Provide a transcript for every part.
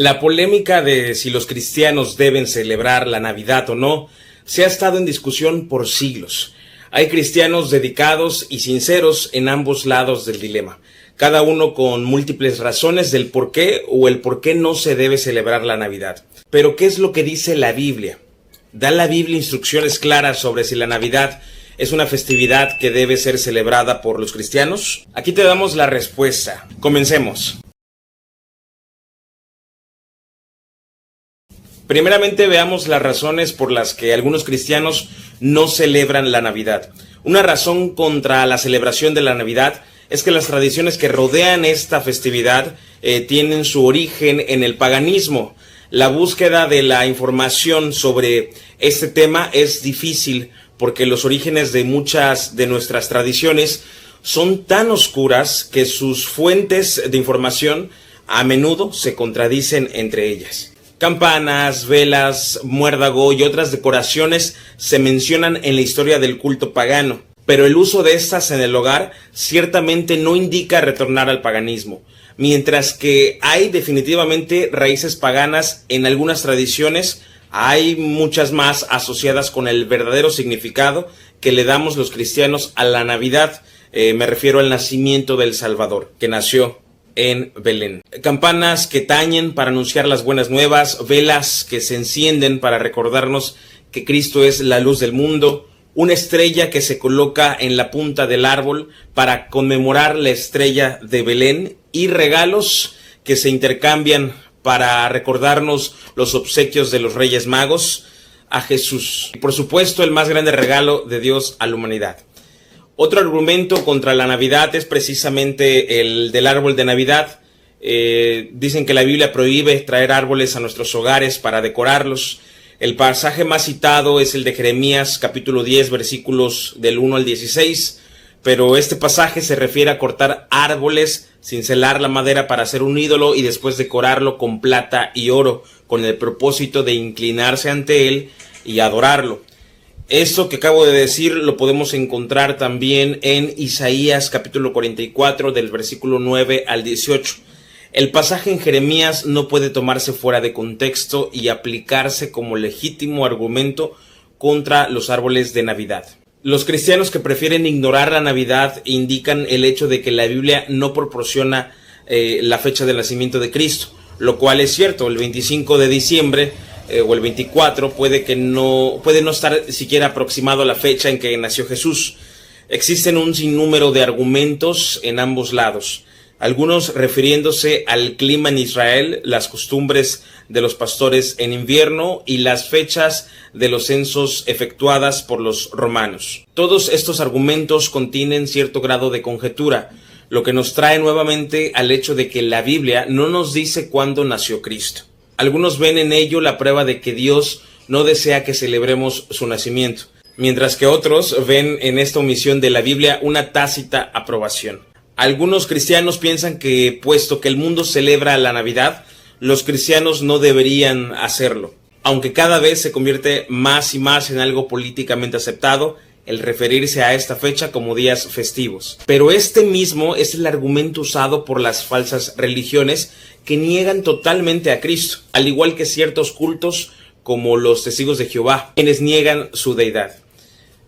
La polémica de si los cristianos deben celebrar la Navidad o no se ha estado en discusión por siglos. Hay cristianos dedicados y sinceros en ambos lados del dilema, cada uno con múltiples razones del por qué o el por qué no se debe celebrar la Navidad. Pero ¿qué es lo que dice la Biblia? ¿Da la Biblia instrucciones claras sobre si la Navidad es una festividad que debe ser celebrada por los cristianos? Aquí te damos la respuesta. Comencemos. Primeramente veamos las razones por las que algunos cristianos no celebran la Navidad. Una razón contra la celebración de la Navidad es que las tradiciones que rodean esta festividad eh, tienen su origen en el paganismo. La búsqueda de la información sobre este tema es difícil porque los orígenes de muchas de nuestras tradiciones son tan oscuras que sus fuentes de información a menudo se contradicen entre ellas. Campanas, velas, muérdago y otras decoraciones se mencionan en la historia del culto pagano, pero el uso de estas en el hogar ciertamente no indica retornar al paganismo, mientras que hay definitivamente raíces paganas en algunas tradiciones, hay muchas más asociadas con el verdadero significado que le damos los cristianos a la Navidad, eh, me refiero al nacimiento del Salvador, que nació en Belén. Campanas que tañen para anunciar las buenas nuevas, velas que se encienden para recordarnos que Cristo es la luz del mundo, una estrella que se coloca en la punta del árbol para conmemorar la estrella de Belén y regalos que se intercambian para recordarnos los obsequios de los Reyes Magos a Jesús. Y por supuesto el más grande regalo de Dios a la humanidad. Otro argumento contra la Navidad es precisamente el del árbol de Navidad. Eh, dicen que la Biblia prohíbe traer árboles a nuestros hogares para decorarlos. El pasaje más citado es el de Jeremías capítulo 10 versículos del 1 al 16, pero este pasaje se refiere a cortar árboles sin celar la madera para hacer un ídolo y después decorarlo con plata y oro con el propósito de inclinarse ante él y adorarlo. Esto que acabo de decir lo podemos encontrar también en Isaías capítulo 44 del versículo 9 al 18. El pasaje en Jeremías no puede tomarse fuera de contexto y aplicarse como legítimo argumento contra los árboles de Navidad. Los cristianos que prefieren ignorar la Navidad indican el hecho de que la Biblia no proporciona eh, la fecha del nacimiento de Cristo, lo cual es cierto. El 25 de diciembre eh, o el 24 puede que no puede no estar siquiera aproximado a la fecha en que nació Jesús. Existen un sinnúmero de argumentos en ambos lados, algunos refiriéndose al clima en Israel, las costumbres de los pastores en invierno y las fechas de los censos efectuadas por los romanos. Todos estos argumentos contienen cierto grado de conjetura, lo que nos trae nuevamente al hecho de que la Biblia no nos dice cuándo nació Cristo. Algunos ven en ello la prueba de que Dios no desea que celebremos su nacimiento, mientras que otros ven en esta omisión de la Biblia una tácita aprobación. Algunos cristianos piensan que, puesto que el mundo celebra la Navidad, los cristianos no deberían hacerlo, aunque cada vez se convierte más y más en algo políticamente aceptado el referirse a esta fecha como días festivos. Pero este mismo es el argumento usado por las falsas religiones que niegan totalmente a Cristo, al igual que ciertos cultos como los testigos de Jehová, quienes niegan su deidad.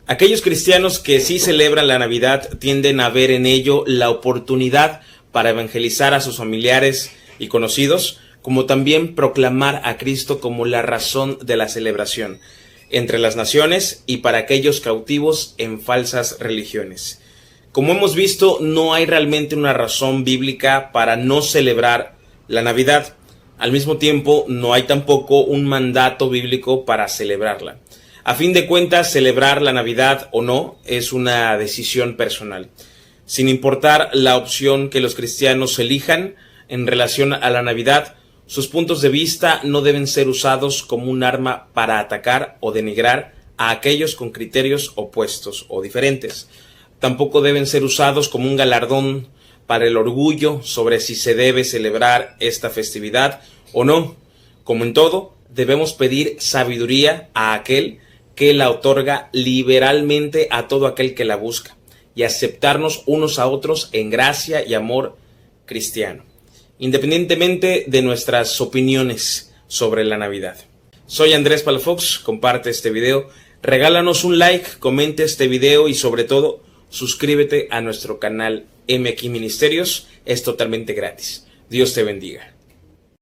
Aquellos cristianos que sí celebran la Navidad tienden a ver en ello la oportunidad para evangelizar a sus familiares y conocidos, como también proclamar a Cristo como la razón de la celebración entre las naciones y para aquellos cautivos en falsas religiones. Como hemos visto, no hay realmente una razón bíblica para no celebrar la Navidad. Al mismo tiempo, no hay tampoco un mandato bíblico para celebrarla. A fin de cuentas, celebrar la Navidad o no es una decisión personal. Sin importar la opción que los cristianos elijan en relación a la Navidad, sus puntos de vista no deben ser usados como un arma para atacar o denigrar a aquellos con criterios opuestos o diferentes. Tampoco deben ser usados como un galardón para el orgullo sobre si se debe celebrar esta festividad o no. Como en todo, debemos pedir sabiduría a aquel que la otorga liberalmente a todo aquel que la busca y aceptarnos unos a otros en gracia y amor cristiano. Independientemente de nuestras opiniones sobre la Navidad. Soy Andrés Palafox, comparte este video, regálanos un like, comente este video y sobre todo suscríbete a nuestro canal MX Ministerios, es totalmente gratis. Dios te bendiga.